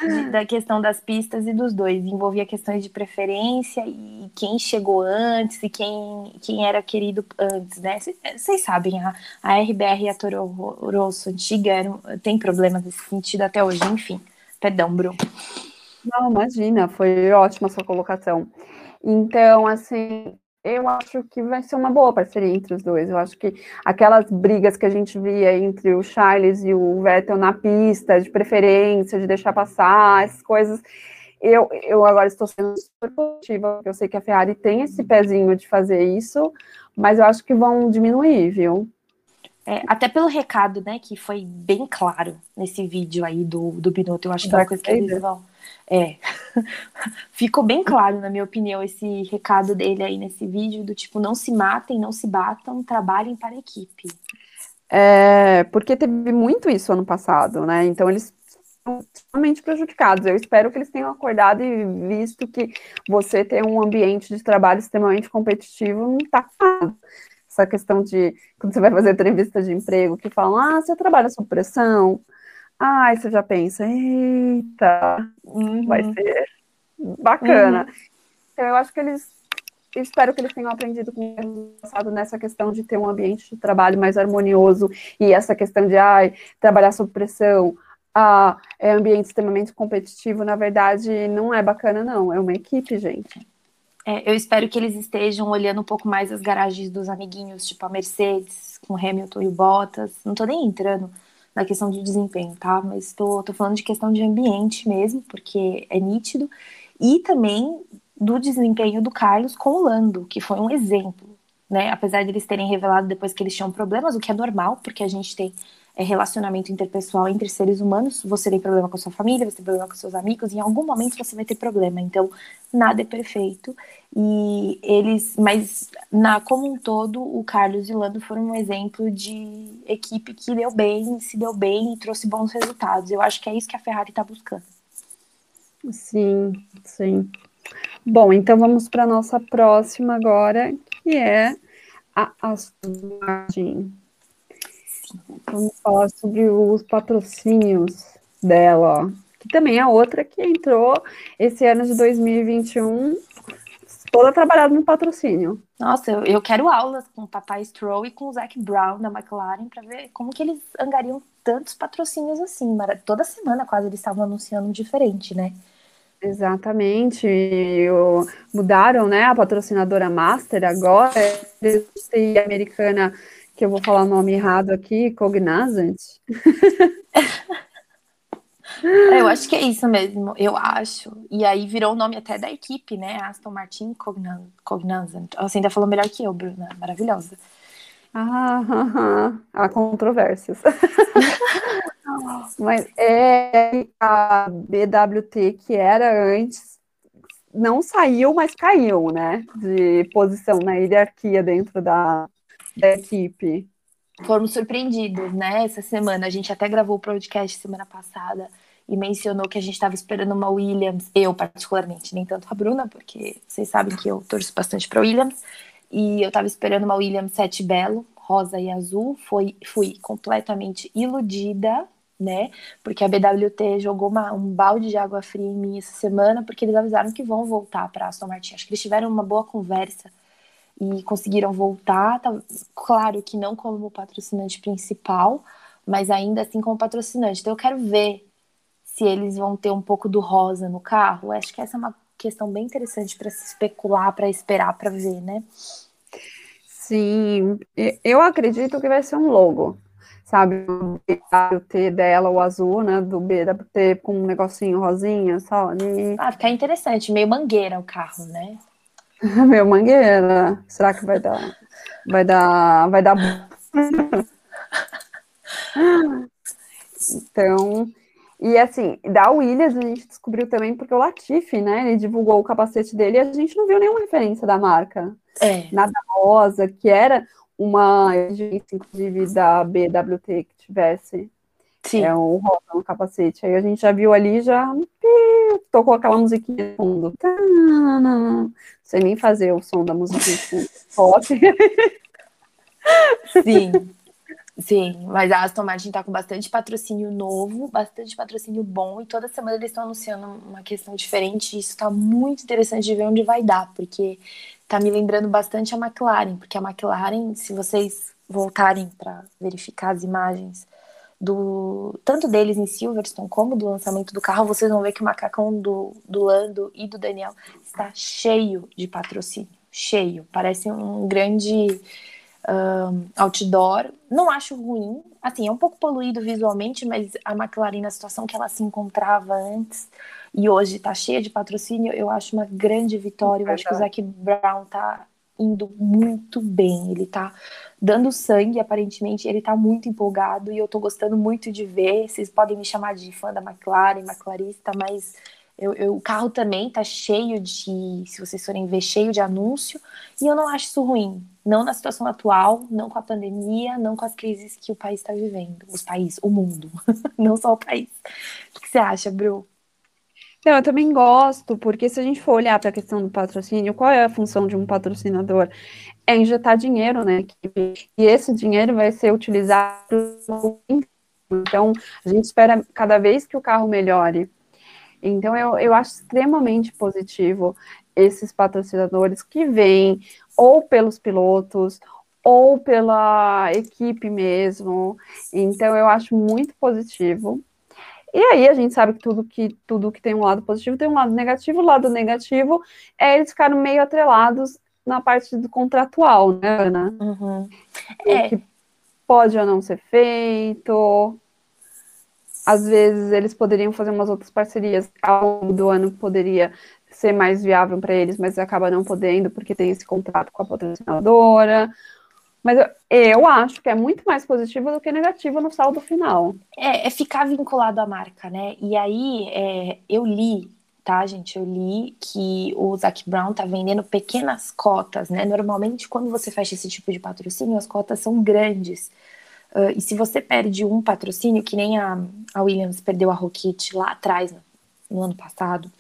de, da questão das pistas e dos dois. Envolvia questões de preferência e quem chegou antes e quem, quem era querido antes, né? Vocês sabem, a, a RBR e a Toro Rosso antiga eram, tem problemas nesse sentido até hoje, enfim. Perdão, Bruno. Não, imagina, foi ótima a sua colocação. Então, assim, eu acho que vai ser uma boa parceria entre os dois. Eu acho que aquelas brigas que a gente via entre o Charles e o Vettel na pista, de preferência, de deixar passar, essas coisas, eu, eu agora estou sendo super positiva, porque eu sei que a Ferrari tem esse pezinho de fazer isso, mas eu acho que vão diminuir, viu? É, até pelo recado, né, que foi bem claro nesse vídeo aí do, do Binotto, eu acho que é uma coisa que eles vão é. [LAUGHS] Ficou bem claro, na minha opinião, esse recado dele aí nesse vídeo, do tipo, não se matem, não se batam, trabalhem para a equipe. É, porque teve muito isso ano passado, né? Então eles estão extremamente prejudicados. Eu espero que eles tenham acordado e visto que você ter um ambiente de trabalho extremamente competitivo não está essa questão de quando você vai fazer entrevista de emprego que falam, ah, você trabalha sob pressão, Ai, você já pensa, eita, uhum. vai ser bacana. Uhum. Então, eu acho que eles. Eu espero que eles tenham aprendido com o passado nessa questão de ter um ambiente de trabalho mais harmonioso e essa questão de ai, trabalhar sob pressão, ah, é ambiente extremamente competitivo, na verdade, não é bacana, não. É uma equipe, gente. É, eu espero que eles estejam olhando um pouco mais as garagens dos amiguinhos, tipo a Mercedes, com Hamilton e o Bottas. Não tô nem entrando na questão de desempenho, tá? Mas estou falando de questão de ambiente mesmo, porque é nítido, e também do desempenho do Carlos com o Lando, que foi um exemplo, né? Apesar de eles terem revelado depois que eles tinham problemas, o que é normal, porque a gente tem é, relacionamento interpessoal entre seres humanos, você tem problema com sua família, você tem problema com seus amigos, em algum momento você vai ter problema. Então, nada é perfeito. E eles, mas na como um todo, o Carlos e o Lando foram um exemplo de equipe que deu bem, se deu bem e trouxe bons resultados. Eu acho que é isso que a Ferrari está buscando. Sim, sim. Bom, então vamos para a nossa próxima agora, que é a Aston Martin. Vamos falar sobre os patrocínios dela, ó, que também é outra que entrou esse ano de 2021 toda trabalhada no patrocínio. Nossa, eu, eu quero aulas com o Papai Stroll e com o Zac Brown da McLaren para ver como que eles angariam tantos patrocínios assim. Toda semana quase eles estavam anunciando um diferente, né? Exatamente. Mudaram, né, a patrocinadora Master agora. E a americana que eu vou falar o nome errado aqui, Cognizant. [LAUGHS] É, eu acho que é isso mesmo, eu acho. E aí virou o nome até da equipe, né? Aston Martin Cognizant. Você ainda falou melhor que eu, Bruna. Maravilhosa. Ah, há controvérsias. [LAUGHS] Mas é a BWT que era antes não saiu, mas caiu, né? De posição na hierarquia dentro da, da equipe. Fomos surpreendidos, né? Essa semana. A gente até gravou o podcast semana passada e mencionou que a gente estava esperando uma Williams, eu particularmente, nem tanto a Bruna, porque vocês sabem que eu torço bastante para Williams, e eu estava esperando uma Williams 7 Belo, rosa e azul, foi, fui completamente iludida, né? Porque a BWT jogou uma, um balde de água fria em mim essa semana, porque eles avisaram que vão voltar para Aston Martin. Acho que eles tiveram uma boa conversa e conseguiram voltar. Tá, claro que não como patrocinante principal, mas ainda assim como patrocinante. Então eu quero ver se eles vão ter um pouco do rosa no carro. Acho que essa é uma questão bem interessante para se especular, para esperar, para ver, né? Sim, eu acredito que vai ser um logo, sabe? O BWT dela, o azul, né? Do BWT com um negocinho rosinha só. E... Ah, fica interessante, meio mangueira o carro, né? [LAUGHS] meio mangueira. Será que vai dar? Vai dar. Vai dar. [LAUGHS] então, e assim, da Williams a gente descobriu também porque o Latifi, né? Ele divulgou o capacete dele e a gente não viu nenhuma referência da marca. É. Nada rosa, que era uma inclusive, da BWT que tivesse Sim. É o rosa no capacete. Aí a gente já viu ali, já tocou aquela musiquinha no fundo. Não sei nem fazer o som da musiquinha pop. [LAUGHS] Sim. Sim, mas a Aston Martin tá com bastante patrocínio novo, bastante patrocínio bom, e toda semana eles estão anunciando uma questão diferente, e isso tá muito interessante de ver onde vai dar, porque tá me lembrando bastante a McLaren, porque a McLaren, se vocês voltarem para verificar as imagens do tanto deles em Silverstone como do lançamento do carro, vocês vão ver que o macacão do, do Lando e do Daniel está cheio de patrocínio, cheio, parece um grande um, outdoor. Não acho ruim, assim, é um pouco poluído visualmente, mas a McLaren, na situação que ela se encontrava antes e hoje está cheia de patrocínio, eu acho uma grande vitória. Eu acho que o Zac Brown está indo muito bem, ele está dando sangue, aparentemente, ele está muito empolgado e eu estou gostando muito de ver. Vocês podem me chamar de fã da McLaren, McLarista, mas eu, eu, o carro também está cheio de, se vocês forem ver, cheio de anúncio, e eu não acho isso ruim. Não na situação atual, não com a pandemia, não com as crises que o país está vivendo. Os países, o mundo, [LAUGHS] não só o país. O que você acha, Bru? Eu também gosto, porque se a gente for olhar para a questão do patrocínio, qual é a função de um patrocinador? É injetar dinheiro na equipe, e esse dinheiro vai ser utilizado. Então, a gente espera cada vez que o carro melhore, então, eu, eu acho extremamente positivo esses patrocinadores que vêm ou pelos pilotos ou pela equipe mesmo. Então, eu acho muito positivo. E aí a gente sabe que tudo que tudo que tem um lado positivo tem um lado negativo. O lado negativo é eles ficaram meio atrelados na parte do contratual, né, Ana? Uhum. É. Que pode ou não ser feito às vezes eles poderiam fazer umas outras parcerias ao longo do ano poderia ser mais viável para eles, mas acaba não podendo porque tem esse contrato com a patrocinadora. Mas eu, eu, acho que é muito mais positivo do que negativo no saldo final. É, é ficar vinculado à marca, né? E aí é, eu li, tá, gente? Eu li que o Zac Brown tá vendendo pequenas cotas, né? Normalmente, quando você fecha esse tipo de patrocínio, as cotas são grandes. Uh, e se você perde um patrocínio, que nem a, a Williams perdeu a Rocket lá atrás, no, no ano passado,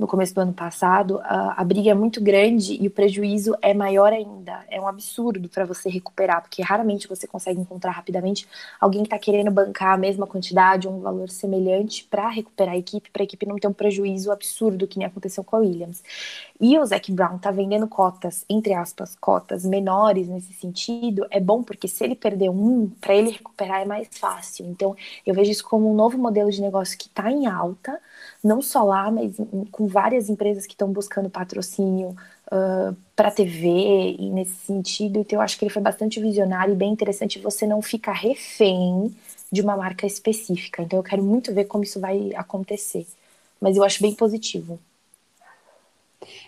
no começo do ano passado, a, a briga é muito grande e o prejuízo é maior ainda. É um absurdo para você recuperar, porque raramente você consegue encontrar rapidamente alguém que está querendo bancar a mesma quantidade um valor semelhante para recuperar a equipe, para a equipe não ter um prejuízo absurdo que nem aconteceu com a Williams. E o Zac Brown tá vendendo cotas, entre aspas, cotas menores nesse sentido, é bom porque se ele perder um, para ele recuperar é mais fácil. Então, eu vejo isso como um novo modelo de negócio que está em alta, não só lá, mas com várias empresas que estão buscando patrocínio uh, para TV e nesse sentido. Então, eu acho que ele foi bastante visionário e bem interessante você não ficar refém de uma marca específica. Então, eu quero muito ver como isso vai acontecer. Mas eu acho bem positivo.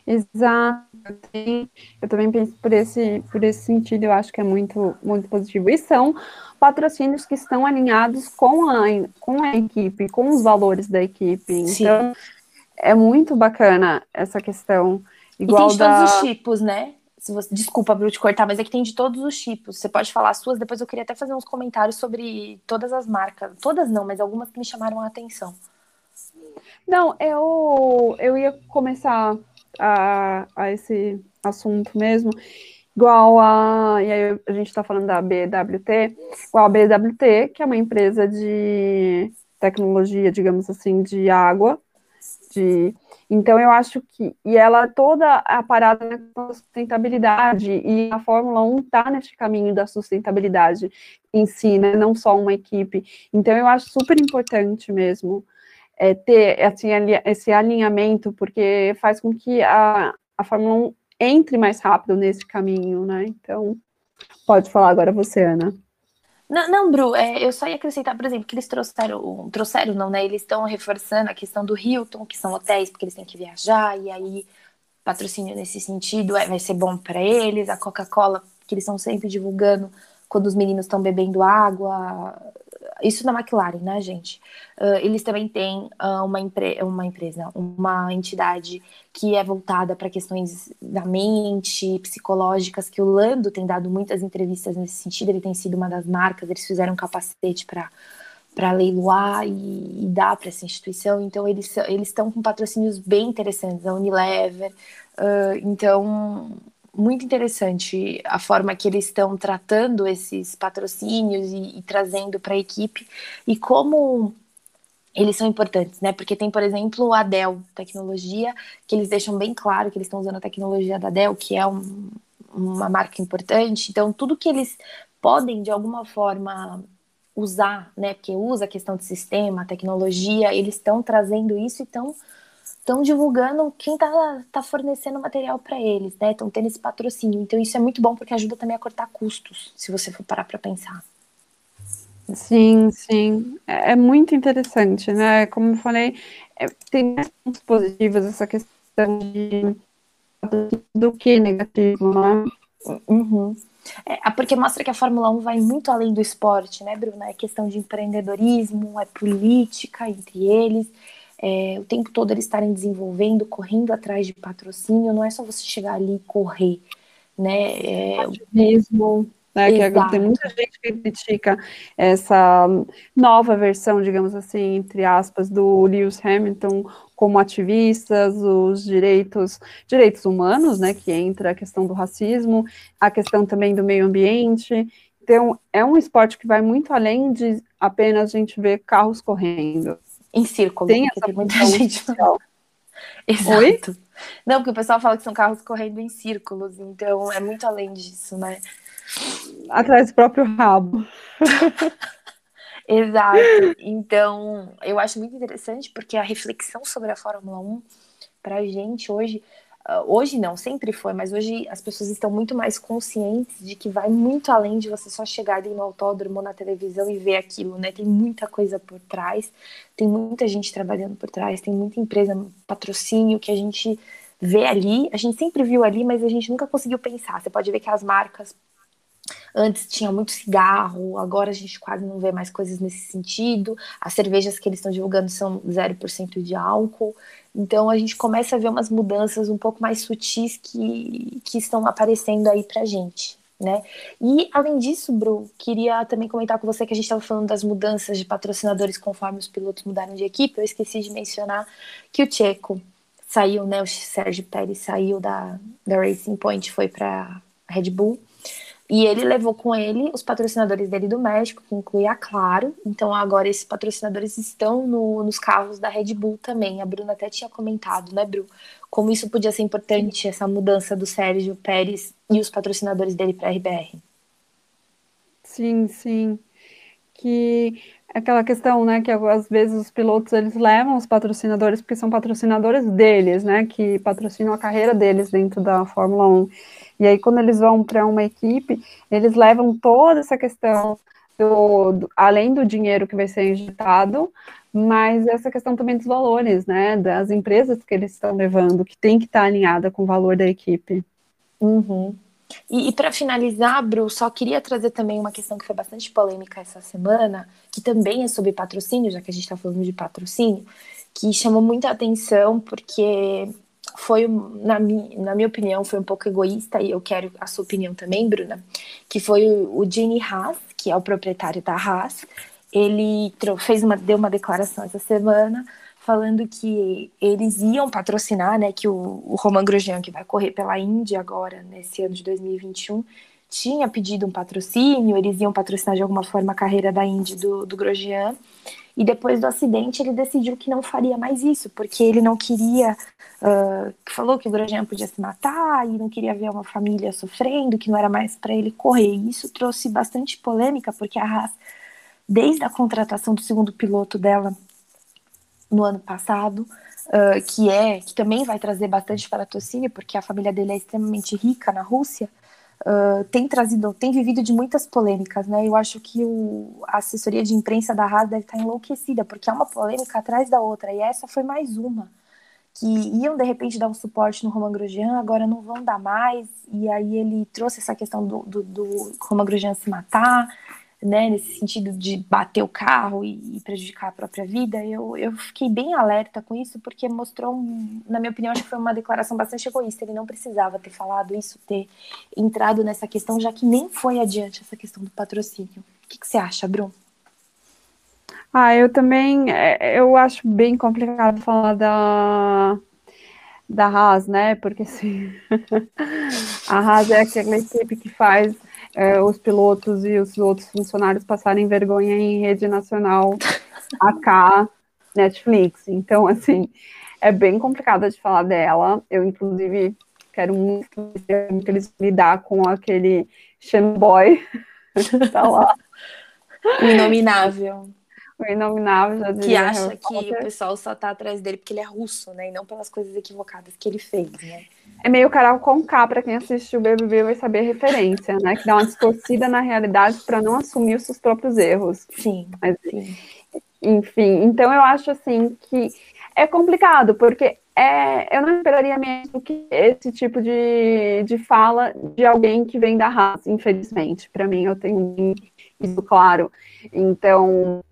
Exato. Eu também penso por esse, por esse sentido, eu acho que é muito, muito positivo. E são patrocínios que estão alinhados com a, com a equipe, com os valores da equipe. Sim. É muito bacana essa questão. Igual e tem de da... todos os tipos, né? Se você, desculpa, Bru, te cortar, mas é que tem de todos os tipos. Você pode falar as suas, depois eu queria até fazer uns comentários sobre todas as marcas. Todas não, mas algumas que me chamaram a atenção. Não, eu, eu ia começar a, a esse assunto mesmo, igual a. E aí a gente está falando da BWT, igual a BWT, que é uma empresa de tecnologia, digamos assim, de água. De, então eu acho que. E ela toda a parada na sustentabilidade, e a Fórmula 1 está nesse caminho da sustentabilidade em si, né? Não só uma equipe. Então eu acho super importante mesmo é, ter assim, esse alinhamento, porque faz com que a, a Fórmula 1 entre mais rápido nesse caminho, né? Então, pode falar agora você, Ana. Não, não Bru, é, eu só ia acrescentar, por exemplo, que eles trouxeram, trouxeram não, né? Eles estão reforçando a questão do Hilton, que são hotéis, porque eles têm que viajar, e aí patrocínio nesse sentido é, vai ser bom para eles. A Coca-Cola, que eles estão sempre divulgando quando os meninos estão bebendo água, isso na McLaren, né, gente? Uh, eles também têm uh, uma, empre uma empresa, uma entidade que é voltada para questões da mente, psicológicas, que o Lando tem dado muitas entrevistas nesse sentido, ele tem sido uma das marcas, eles fizeram um capacete para para leiloar e, e dar para essa instituição, então eles eles estão com patrocínios bem interessantes, a Unilever, uh, então muito interessante a forma que eles estão tratando esses patrocínios e, e trazendo para a equipe e como eles são importantes, né? Porque tem, por exemplo, a Dell Tecnologia, que eles deixam bem claro que eles estão usando a tecnologia da Dell, que é um, uma marca importante. Então, tudo que eles podem, de alguma forma, usar, né? Porque usa a questão de sistema, tecnologia, eles estão trazendo isso e estão estão divulgando quem está tá fornecendo material para eles, né? Estão tendo esse patrocínio. Então isso é muito bom porque ajuda também a cortar custos, se você for parar para pensar. Sim, sim. É, é, muito interessante, né? Como eu falei, é, tem pontos positivos essa questão de do que negativo, né? Uhum. É, porque mostra que a Fórmula 1 vai muito além do esporte, né, Bruna? É questão de empreendedorismo, é política entre eles é, o tempo todo eles estarem desenvolvendo, correndo atrás de patrocínio, não é só você chegar ali e correr, né? É, mesmo. Né, que tem muita gente que critica essa nova versão, digamos assim, entre aspas, do Lewis Hamilton como ativistas, os direitos, direitos humanos, né, que entra a questão do racismo, a questão também do meio ambiente. Então, é um esporte que vai muito além de apenas a gente ver carros correndo. Em círculo. Tem essa tem muita gente. Exato. Oi? Não, porque o pessoal fala que são carros correndo em círculos, então é muito além disso, né? Atrás do próprio rabo. Exato. Então, eu acho muito interessante porque a reflexão sobre a Fórmula 1 pra gente hoje hoje não, sempre foi, mas hoje as pessoas estão muito mais conscientes de que vai muito além de você só chegar ali no autódromo, na televisão e ver aquilo, né? Tem muita coisa por trás, tem muita gente trabalhando por trás, tem muita empresa, patrocínio que a gente vê ali, a gente sempre viu ali, mas a gente nunca conseguiu pensar. Você pode ver que as marcas Antes tinha muito cigarro, agora a gente quase não vê mais coisas nesse sentido. As cervejas que eles estão divulgando são 0% de álcool. Então a gente começa a ver umas mudanças um pouco mais sutis que, que estão aparecendo aí pra gente. Né? E além disso, Bru, queria também comentar com você que a gente estava falando das mudanças de patrocinadores conforme os pilotos mudaram de equipe. Eu esqueci de mencionar que o Checo saiu, né? O Sérgio Pérez saiu da, da Racing Point, foi para Red Bull. E ele levou com ele os patrocinadores dele do México, que inclui a Claro. Então agora esses patrocinadores estão no, nos carros da Red Bull também. A Bruna até tinha comentado, né, Bru? Como isso podia ser importante, essa mudança do Sérgio Pérez e os patrocinadores dele para a RBR. Sim, sim. Que aquela questão, né, que às vezes os pilotos eles levam os patrocinadores porque são patrocinadores deles, né, que patrocinam a carreira deles dentro da Fórmula 1. E aí, quando eles vão para uma equipe, eles levam toda essa questão do, do, além do dinheiro que vai ser injetado, mas essa questão também dos valores, né, das empresas que eles estão levando, que tem que estar alinhada com o valor da equipe. Uhum. E, e para finalizar, Bru, só queria trazer também uma questão que foi bastante polêmica essa semana, que também é sobre patrocínio, já que a gente está falando de patrocínio, que chamou muita atenção porque foi, na, mi, na minha opinião, foi um pouco egoísta, e eu quero a sua opinião também, Bruna, que foi o, o Gene Haas, que é o proprietário da Haas, ele fez uma, deu uma declaração essa semana falando que eles iam patrocinar, né, que o, o Roman Grosjean, que vai correr pela Índia agora, nesse ano de 2021, tinha pedido um patrocínio, eles iam patrocinar de alguma forma a carreira da Indy do, do Grosjean, e depois do acidente ele decidiu que não faria mais isso, porque ele não queria, uh, falou que o Grosjean podia se matar e não queria ver uma família sofrendo, que não era mais para ele correr. E isso trouxe bastante polêmica, porque a Haas, desde a contratação do segundo piloto dela no ano passado, uh, que é que também vai trazer bastante patrocínio, porque a família dele é extremamente rica na Rússia, uh, tem trazido, tem vivido de muitas polêmicas, né? Eu acho que o, a assessoria de imprensa da Haas deve estar enlouquecida, porque é uma polêmica atrás da outra, e essa foi mais uma. Que iam de repente dar um suporte no Roman Grosjean, agora não vão dar mais, e aí ele trouxe essa questão do, do, do Roman Grosjean se matar, né, nesse sentido de bater o carro e, e, prejudicar a própria vida, eu, eu fiquei bem alerta com isso, porque mostrou, na minha opinião, acho que foi uma declaração bastante egoísta. Ele não precisava ter falado isso, ter entrado nessa questão, já que nem foi adiante essa questão do patrocínio. O que, que você acha, Bruno? Ah, eu também, é, eu acho bem complicado falar da, da Haas, né, porque assim, [LAUGHS] a Haas é aquela equipe que faz é, os pilotos e os outros funcionários passarem vergonha em rede nacional, AK, Netflix. Então, assim, é bem complicado de falar dela. Eu, inclusive, quero muito que eles lidar com aquele Shenboy [LAUGHS] tá lá. Inominável. O inominável, já Que acha que o pessoal só tá atrás dele porque ele é russo, né? E não pelas coisas equivocadas que ele fez, né? é meio Carol com K, para quem assistiu o BBB vai saber a referência, né? Que dá uma distorcida na realidade para não assumir os seus próprios erros. Sim, Mas, sim. Enfim, então eu acho assim que é complicado, porque é, eu não esperaria mesmo que esse tipo de, de fala de alguém que vem da raça, infelizmente. Para mim, eu tenho isso claro. Então,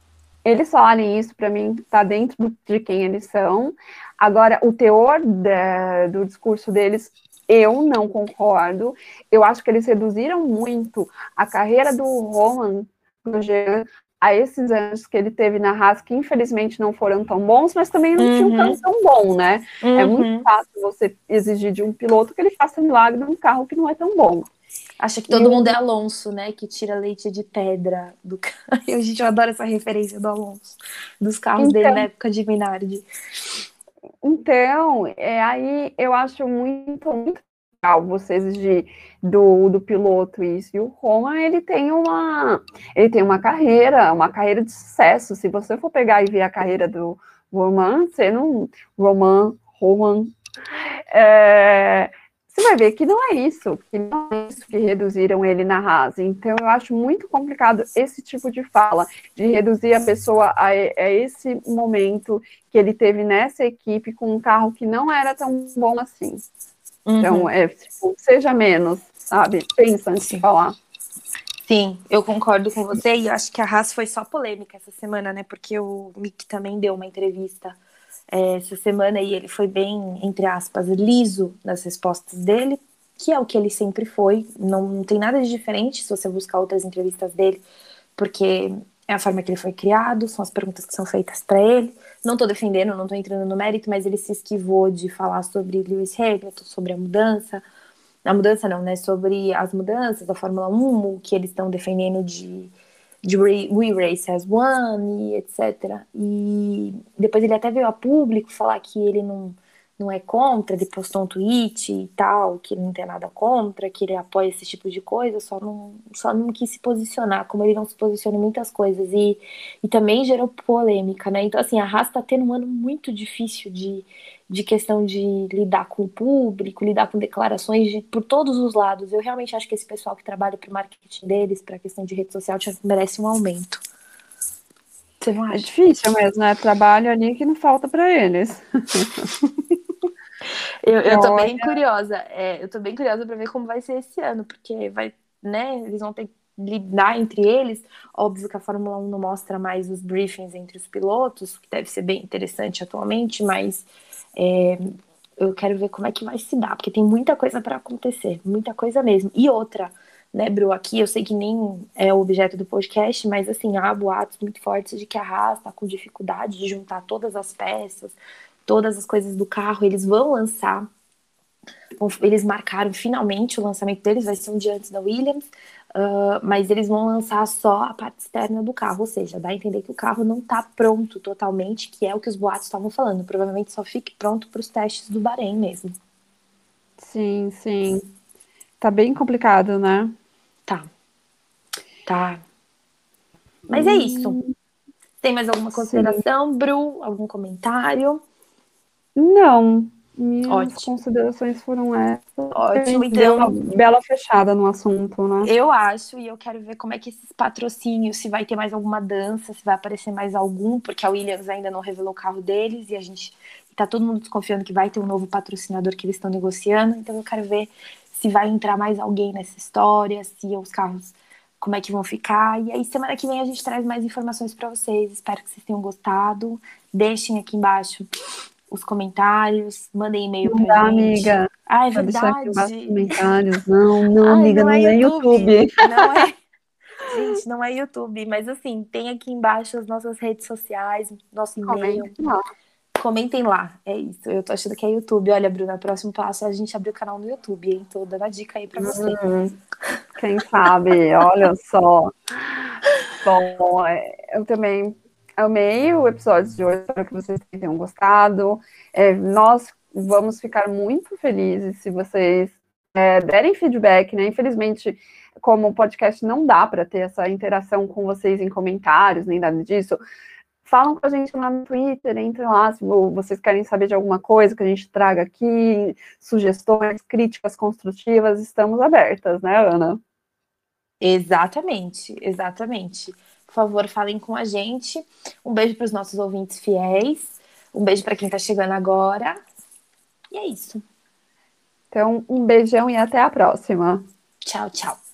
eles falarem isso, para mim, está dentro de quem eles são. Agora, o teor de, do discurso deles, eu não concordo. Eu acho que eles reduziram muito a carreira do Roman Grosjean a esses anos que ele teve na Haas, que infelizmente não foram tão bons, mas também não uhum. tinham tão bom, né? Uhum. É muito uhum. fácil você exigir de um piloto que ele faça milagre num carro que não é tão bom. Acha que todo mundo é Alonso, né? Que tira leite de pedra do [LAUGHS] carro. Gente adora essa referência do Alonso, dos carros então, dele na época de Minardi. Então, é, aí eu acho muito, muito legal você exigir do, do piloto isso. E o Roma, ele tem uma ele tem uma carreira, uma carreira de sucesso. Se você for pegar e ver a carreira do Roman, você não. Roman, Roman. É, você vai ver que não é isso, que não é isso que reduziram ele na rasa. Então, eu acho muito complicado esse tipo de fala, de reduzir a pessoa a, a, esse momento que ele teve nessa equipe com um carro que não era tão bom assim. Então, uhum. Então, é, tipo, seja menos, sabe? Pensa antes Sim. de falar. Sim, eu concordo com você e eu acho que a Haas foi só polêmica essa semana, né? Porque o Mick também deu uma entrevista essa semana e ele foi bem, entre aspas, liso nas respostas dele, que é o que ele sempre foi. Não, não tem nada de diferente se você buscar outras entrevistas dele, porque é a forma que ele foi criado, são as perguntas que são feitas para ele. Não estou defendendo, não estou entrando no mérito, mas ele se esquivou de falar sobre Lewis Hamilton, sobre a mudança. A mudança não, né? Sobre as mudanças da Fórmula 1, o que eles estão defendendo de de We Race as One e etc. E depois ele até veio a público falar que ele não, não é contra, ele postou um tweet e tal, que ele não tem nada contra, que ele apoia esse tipo de coisa, só não, só não quis se posicionar, como ele não se posiciona em muitas coisas. E, e também gerou polêmica, né? Então, assim, a Haas tá tendo um ano muito difícil de, de questão de lidar com o público, lidar com declarações de, por todos os lados. Eu realmente acho que esse pessoal que trabalha para o marketing deles, para a questão de rede social, merece um aumento. Você não é acha? É difícil mesmo, né? Trabalho ali que não falta para eles. eu, eu tô bem curiosa. É, eu tô bem curiosa para ver como vai ser esse ano, porque vai, né? Eles vão ter que lidar entre eles. Óbvio que a Fórmula 1 não mostra mais os briefings entre os pilotos, que deve ser bem interessante atualmente, mas é, eu quero ver como é que vai se dar, porque tem muita coisa para acontecer, muita coisa mesmo. E outra, né, Bru, aqui eu sei que nem é o objeto do podcast, mas assim, há boatos muito fortes de que a Haas está com dificuldade de juntar todas as peças, todas as coisas do carro, eles vão lançar. Eles marcaram finalmente o lançamento deles, vai ser um dia antes da Williams, Uh, mas eles vão lançar só a parte externa do carro, ou seja, dá a entender que o carro não está pronto totalmente, que é o que os boatos estavam falando. Provavelmente só fique pronto para os testes do Bahrein mesmo. Sim, sim. Tá bem complicado, né? Tá. Tá. Mas hum... é isso. Tem mais alguma consideração, sim. Bru? Algum comentário? Não. Minhas Ótimo. considerações foram essas. Ótimo, então. Uma bela fechada no assunto, né? Eu acho, e eu quero ver como é que esses patrocínios, se vai ter mais alguma dança, se vai aparecer mais algum, porque a Williams ainda não revelou o carro deles e a gente tá todo mundo desconfiando que vai ter um novo patrocinador que eles estão negociando. Então eu quero ver se vai entrar mais alguém nessa história, se os carros como é que vão ficar. E aí, semana que vem a gente traz mais informações para vocês. Espero que vocês tenham gostado. Deixem aqui embaixo os comentários, mandem e-mail para dá, gente. amiga. Ah, é verdade. comentários. Não, não, Ai, amiga, não, é não é, YouTube. YouTube. Não é. [LAUGHS] Gente, não é YouTube, mas assim, tem aqui embaixo as nossas redes sociais, nosso e-mail. Comentem lá. Comentem lá, é isso. Eu tô achando que é YouTube. Olha, Bruna, o próximo passo é a gente abrir o canal no YouTube, hein? Tô dando a dica aí pra você. Hum, quem sabe, olha só. Bom, é, eu também amei o episódio de hoje, espero que vocês tenham gostado. É, nós vamos ficar muito felizes se vocês é, derem feedback, né? Infelizmente, como podcast não dá para ter essa interação com vocês em comentários, nem nada disso, falam com a gente lá no Twitter, entrem lá se vocês querem saber de alguma coisa que a gente traga aqui, sugestões, críticas construtivas, estamos abertas, né, Ana? Exatamente, exatamente. Por favor, falem com a gente. Um beijo para os nossos ouvintes fiéis. Um beijo para quem está chegando agora. E é isso. Então, um beijão e até a próxima. Tchau, tchau.